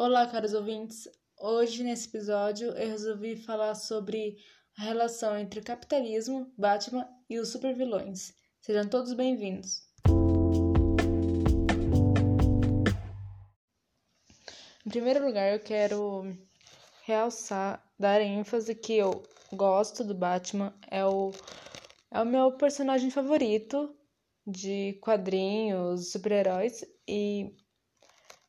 Olá, caros ouvintes. Hoje, nesse episódio, eu resolvi falar sobre a relação entre capitalismo, Batman e os supervilões. Sejam todos bem-vindos. Em primeiro lugar, eu quero realçar, dar ênfase que eu gosto do Batman, é o, é o meu personagem favorito de quadrinhos, super-heróis, e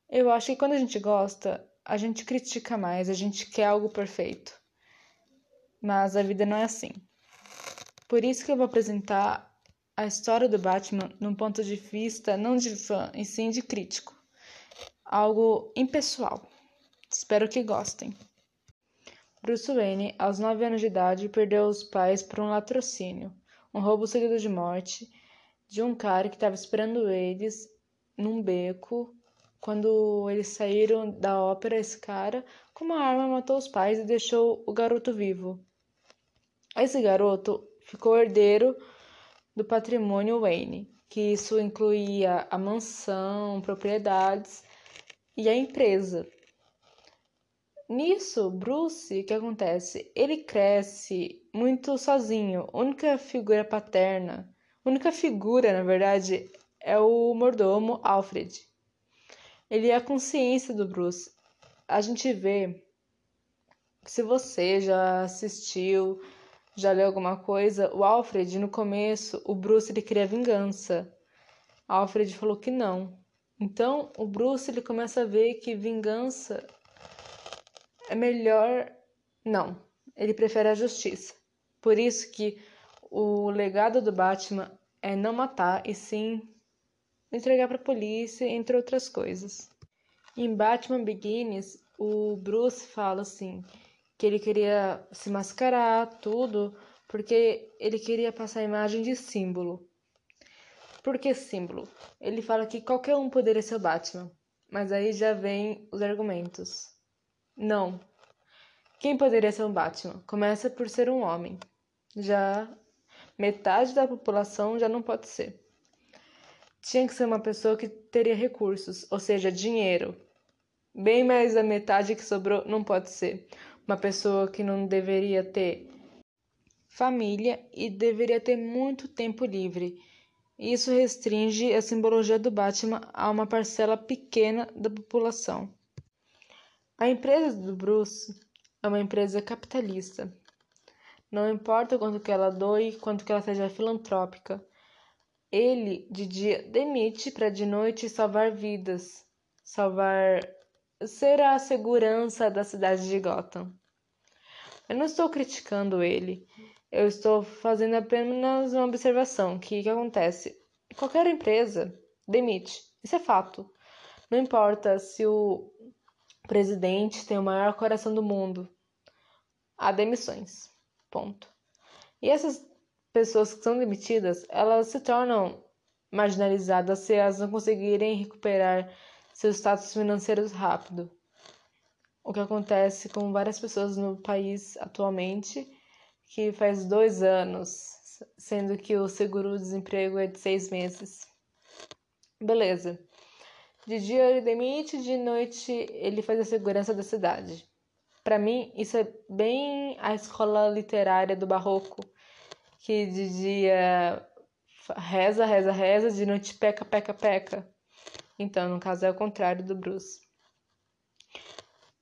eu acho que quando a gente gosta, a gente critica mais, a gente quer algo perfeito. Mas a vida não é assim. Por isso que eu vou apresentar a história do Batman num ponto de vista não de fã, e sim de crítico. Algo impessoal. Espero que gostem. Bruce Wayne, aos 9 anos de idade, perdeu os pais por um latrocínio, um roubo seguido de morte, de um cara que estava esperando eles num beco. Quando eles saíram da ópera, esse cara, com uma arma, matou os pais e deixou o garoto vivo. Esse garoto ficou herdeiro do patrimônio Wayne, que isso incluía a mansão, propriedades e a empresa. Nisso, Bruce, o que acontece? Ele cresce muito sozinho, única figura paterna única figura, na verdade, é o mordomo Alfred. Ele é a consciência do Bruce. A gente vê se você já assistiu, já leu alguma coisa, o Alfred no começo, o Bruce ele queria vingança. Alfred falou que não. Então, o Bruce ele começa a ver que vingança é melhor não. Ele prefere a justiça. Por isso que o legado do Batman é não matar e sim entregar para a polícia, entre outras coisas. Em Batman Begins, o Bruce fala assim que ele queria se mascarar, tudo, porque ele queria passar a imagem de símbolo. Por que símbolo? Ele fala que qualquer um poderia ser o Batman, mas aí já vem os argumentos. Não. Quem poderia ser um Batman? Começa por ser um homem. Já metade da população já não pode ser. Tinha que ser uma pessoa que teria recursos, ou seja, dinheiro. Bem mais da metade que sobrou não pode ser. Uma pessoa que não deveria ter família e deveria ter muito tempo livre. Isso restringe a simbologia do Batman a uma parcela pequena da população. A empresa do Bruce é uma empresa capitalista. Não importa quanto que ela doe, quanto que ela seja filantrópica. Ele, de dia, demite para de noite salvar vidas, salvar ser a segurança da cidade de Gotham. Eu não estou criticando ele, eu estou fazendo apenas uma observação que que acontece? Qualquer empresa demite, isso é fato. Não importa se o presidente tem o maior coração do mundo, há demissões. Ponto. E essas pessoas que são demitidas, elas se tornam marginalizadas se elas não conseguirem recuperar seus status financeiros rápido. O que acontece com várias pessoas no país atualmente, que faz dois anos, sendo que o seguro-desemprego é de seis meses. Beleza. De dia ele demite, de noite ele faz a segurança da cidade. Para mim, isso é bem a escola literária do barroco, que de dia reza, reza, reza, de noite peca, peca, peca. Então, no caso, é o contrário do Bruce.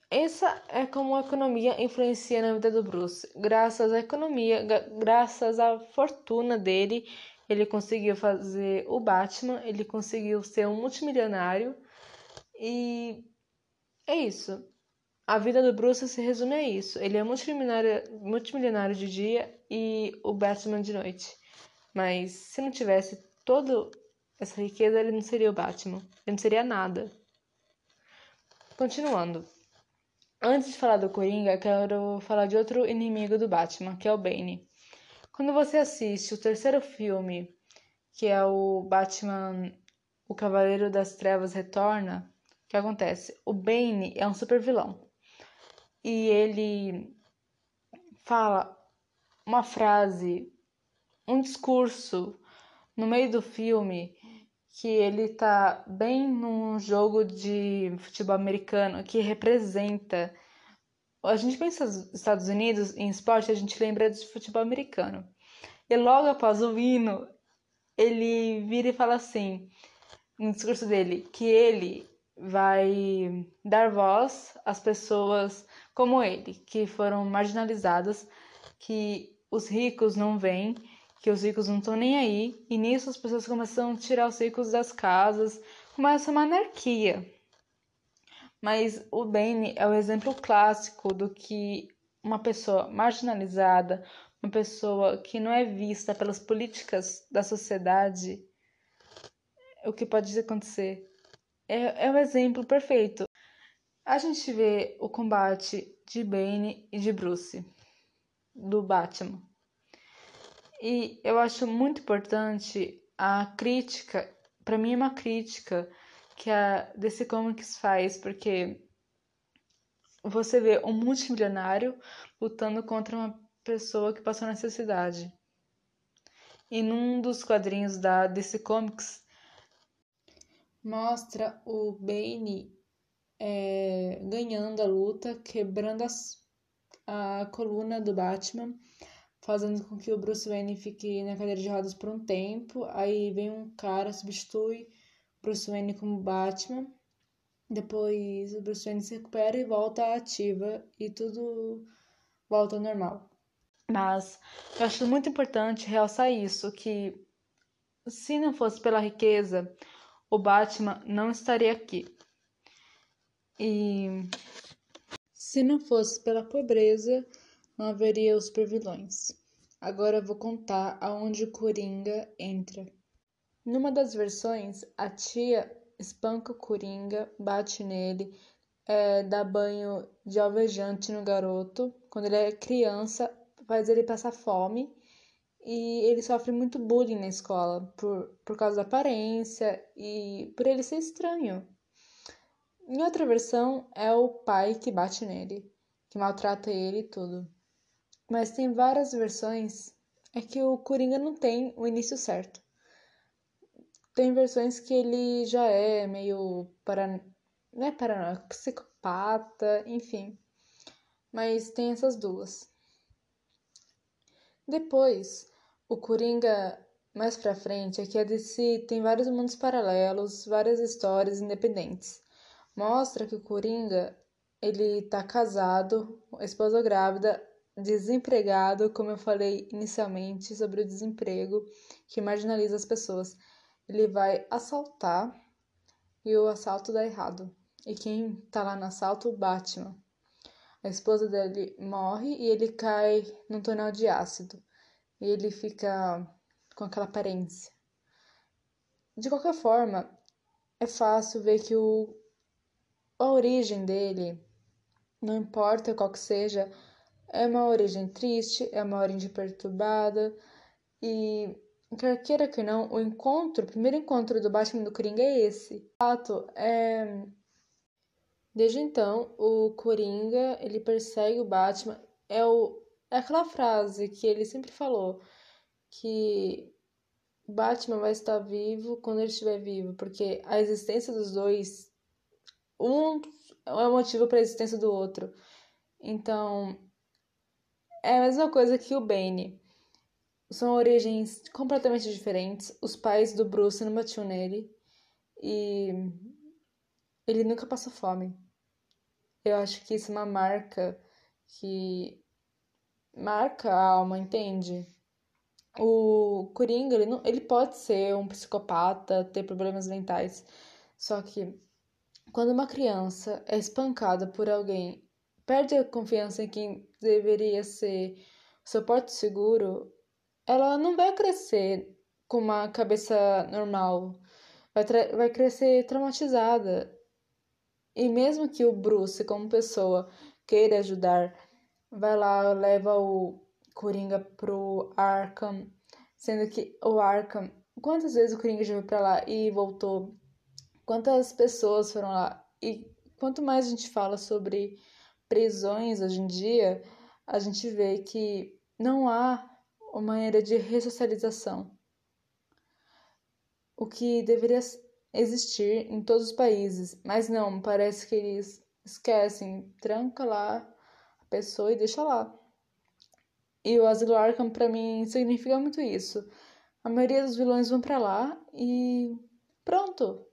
Essa é como a economia influencia na vida do Bruce. Graças à economia, graças à fortuna dele, ele conseguiu fazer o Batman, ele conseguiu ser um multimilionário e é isso. A vida do Bruce se resume a isso. Ele é multimilionário, multimilionário de dia e o Batman de noite. Mas se não tivesse toda essa riqueza, ele não seria o Batman. Ele não seria nada. Continuando. Antes de falar do Coringa, quero falar de outro inimigo do Batman, que é o Bane. Quando você assiste o terceiro filme, que é o Batman, o Cavaleiro das Trevas Retorna, o que acontece? O Bane é um super vilão e ele fala uma frase, um discurso no meio do filme que ele tá bem num jogo de futebol americano que representa. A gente pensa nos Estados Unidos em esporte, a gente lembra de futebol americano. E logo após o hino, ele vira e fala assim, no discurso dele, que ele vai dar voz às pessoas como ele, que foram marginalizadas, que os ricos não vêm que os ricos não estão nem aí, e nisso as pessoas começam a tirar os ricos das casas, começa uma anarquia. Mas o Bane é o exemplo clássico do que uma pessoa marginalizada, uma pessoa que não é vista pelas políticas da sociedade, o que pode acontecer. É, é o exemplo perfeito. A gente vê o combate de Bane e de Bruce, do Batman. E eu acho muito importante a crítica, para mim é uma crítica que a DC Comics faz, porque você vê um multimilionário lutando contra uma pessoa que passou necessidade. E num dos quadrinhos da DC Comics mostra o Bane é, ganhando a luta, quebrando as, a coluna do Batman fazendo com que o Bruce Wayne fique na cadeira de rodas por um tempo. Aí vem um cara, substitui Bruce Wayne como Batman. Depois o Bruce Wayne se recupera e volta ativa e tudo volta ao normal. Mas eu acho muito importante realçar isso, que se não fosse pela riqueza, o Batman não estaria aqui. E se não fosse pela pobreza, não haveria os supervilões. Agora vou contar aonde o Coringa entra. Numa das versões, a tia espanca o Coringa, bate nele, é, dá banho de alvejante no garoto. Quando ele é criança, faz ele passar fome e ele sofre muito bullying na escola por, por causa da aparência e por ele ser estranho. Em outra versão, é o pai que bate nele, que maltrata ele e tudo. Mas tem várias versões. É que o Coringa não tem o início certo. Tem versões que ele já é meio para é psicopata, enfim. Mas tem essas duas. Depois, o Coringa mais pra frente é que a tem vários mundos paralelos, várias histórias independentes. Mostra que o Coringa, ele tá casado, esposa grávida, desempregado, como eu falei inicialmente sobre o desemprego que marginaliza as pessoas. Ele vai assaltar e o assalto dá errado. E quem tá lá no assalto? O Batman. A esposa dele morre e ele cai num tonel de ácido. E ele fica com aquela aparência. De qualquer forma, é fácil ver que o, a origem dele, não importa qual que seja, é uma origem triste, é uma origem perturbada e quer queira que não, o encontro, o primeiro encontro do Batman do Coringa é esse. Fato, é Desde então, o Coringa, ele persegue o Batman, é o é aquela frase que ele sempre falou que Batman vai estar vivo quando ele estiver vivo, porque a existência dos dois um é o motivo para a existência do outro. Então, é a mesma coisa que o Bane. São origens completamente diferentes. Os pais do Bruce não batiam nele. E ele nunca passou fome. Eu acho que isso é uma marca que marca a alma, entende? O Coringa, ele, não, ele pode ser um psicopata, ter problemas mentais. Só que quando uma criança é espancada por alguém perde a confiança em quem deveria ser seu porto seguro, ela não vai crescer com uma cabeça normal, vai, vai crescer traumatizada. E mesmo que o Bruce, como pessoa, queira ajudar, vai lá, leva o Coringa pro Arkham, sendo que o Arkham, quantas vezes o Coringa já foi pra lá e voltou? Quantas pessoas foram lá? E quanto mais a gente fala sobre prisões hoje em dia, a gente vê que não há uma maneira de ressocialização. o que deveria existir em todos os países, mas não, parece que eles esquecem, tranca lá a pessoa e deixa lá. E o Asilo Arkham para mim significa muito isso. A maioria dos vilões vão para lá e pronto.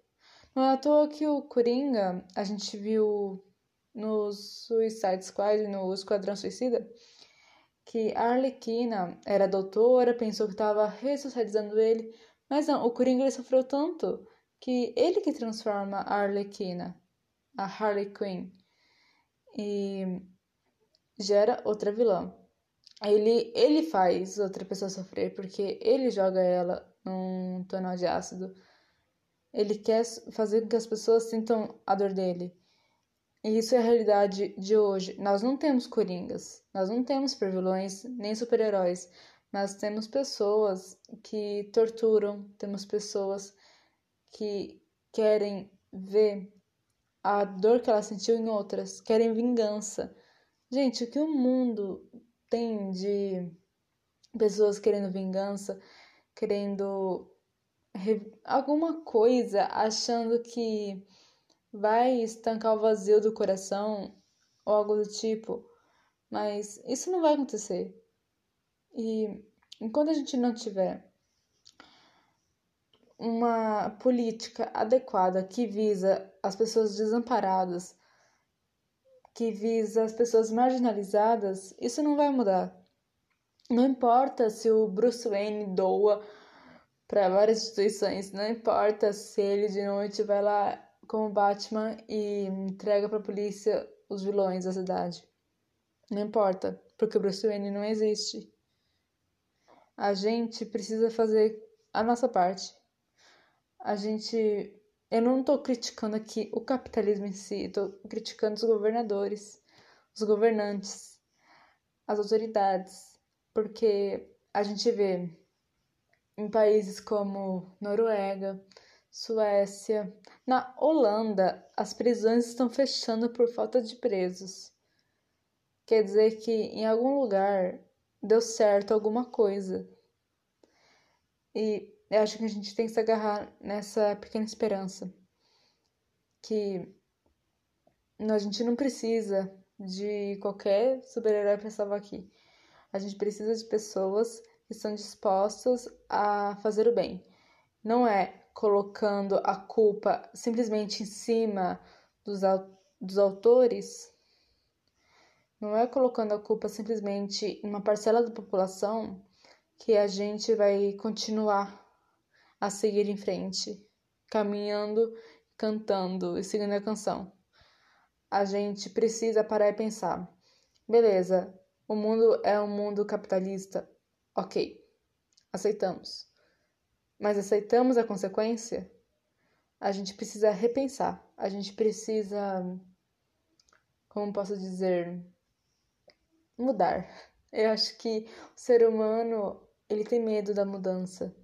Não é à toa que o Coringa, a gente viu no Suicide Squad, no Esquadrão Suicida, que a Arlequina era doutora, pensou que estava ressocializando ele, mas não, o Coringa ele sofreu tanto que ele que transforma a Arlequina, a Harley Quinn, e gera outra vilã. Ele, ele faz outra pessoa sofrer porque ele joga ela num tonel de ácido. Ele quer fazer com que as pessoas sintam a dor dele. E isso é a realidade de hoje. Nós não temos coringas, nós não temos supervilões nem super-heróis. Nós temos pessoas que torturam, temos pessoas que querem ver a dor que ela sentiu em outras, querem vingança. Gente, o que o mundo tem de pessoas querendo vingança, querendo alguma coisa, achando que vai estancar o vazio do coração ou algo do tipo. Mas isso não vai acontecer. E enquanto a gente não tiver uma política adequada que visa as pessoas desamparadas, que visa as pessoas marginalizadas, isso não vai mudar. Não importa se o Bruce Wayne doa para várias instituições, não importa se ele de noite vai lá como Batman e entrega para a polícia os vilões da cidade. Não importa, porque o Bruce Wayne não existe. A gente precisa fazer a nossa parte. A gente eu não estou criticando aqui o capitalismo em si, estou criticando os governadores, os governantes, as autoridades, porque a gente vê em países como Noruega, Suécia, na Holanda, as prisões estão fechando por falta de presos. Quer dizer que em algum lugar deu certo alguma coisa. E eu acho que a gente tem que se agarrar nessa pequena esperança. Que a gente não precisa de qualquer super-herói para salvar aqui. A gente precisa de pessoas que estão dispostas a fazer o bem. Não é colocando a culpa simplesmente em cima dos, dos autores, não é colocando a culpa simplesmente em uma parcela da população que a gente vai continuar a seguir em frente, caminhando, cantando e seguindo a canção. A gente precisa parar e pensar: beleza, o mundo é um mundo capitalista, ok, aceitamos. Mas aceitamos a consequência? A gente precisa repensar, a gente precisa, como posso dizer, mudar. Eu acho que o ser humano ele tem medo da mudança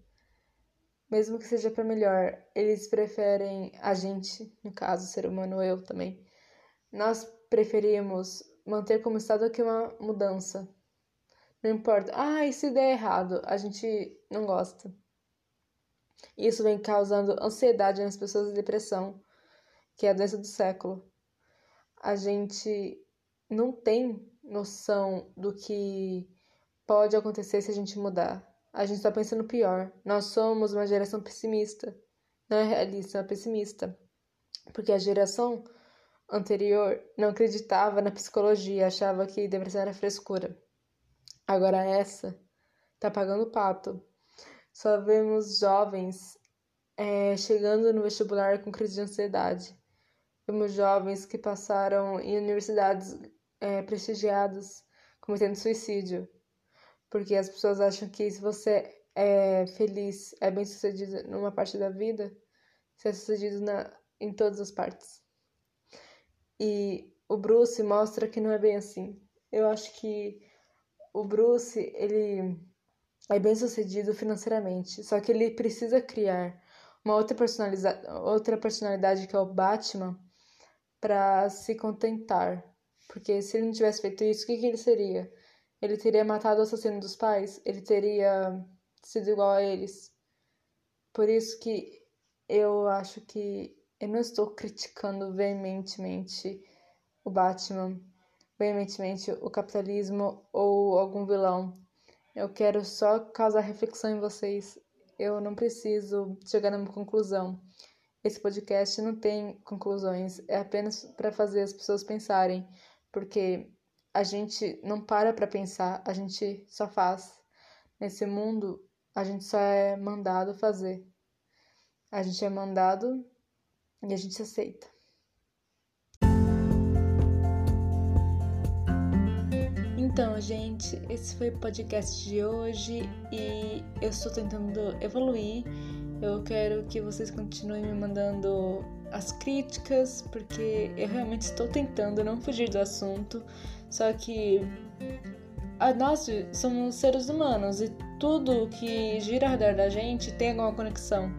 mesmo que seja para melhor, eles preferem a gente, no caso, o ser humano, eu também. Nós preferimos manter como estado do que uma mudança. Não importa. Ah, e se der errado? A gente não gosta. Isso vem causando ansiedade nas pessoas e depressão, que é a doença do século. A gente não tem noção do que pode acontecer se a gente mudar. A gente está pensando pior. Nós somos uma geração pessimista. Não é realista, é pessimista. Porque a geração anterior não acreditava na psicologia, achava que depressão era frescura. Agora essa tá pagando pato. Só vemos jovens é, chegando no vestibular com crise de ansiedade. Vemos jovens que passaram em universidades é, prestigiadas cometendo suicídio porque as pessoas acham que se você é feliz, é bem sucedido numa parte da vida, você é sucedido na, em todas as partes. E o Bruce mostra que não é bem assim. Eu acho que o Bruce, ele é bem sucedido financeiramente, só que ele precisa criar uma outra, outra personalidade que é o Batman para se contentar. Porque se ele não tivesse feito isso, o que, que ele seria? Ele teria matado o assassino dos pais? Ele teria sido igual a eles? Por isso que eu acho que eu não estou criticando veementemente o Batman, veementemente o capitalismo ou algum vilão. Eu quero só causar reflexão em vocês. Eu não preciso chegar numa conclusão. Esse podcast não tem conclusões, é apenas para fazer as pessoas pensarem, porque a gente não para para pensar, a gente só faz. Nesse mundo, a gente só é mandado fazer. A gente é mandado e a gente aceita. Então, gente, esse foi o podcast de hoje e eu estou tentando evoluir. Eu quero que vocês continuem me mandando as críticas, porque eu realmente estou tentando não fugir do assunto. Só que nós somos seres humanos e tudo que gira ao redor da gente tem alguma conexão.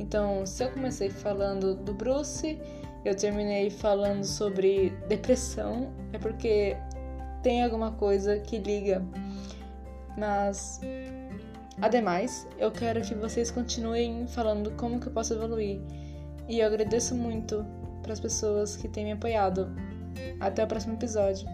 Então, se eu comecei falando do Bruce, eu terminei falando sobre depressão, é porque tem alguma coisa que liga. Mas, ademais, eu quero que vocês continuem falando como que eu posso evoluir. E eu agradeço muito para as pessoas que têm me apoiado. Até o próximo episódio.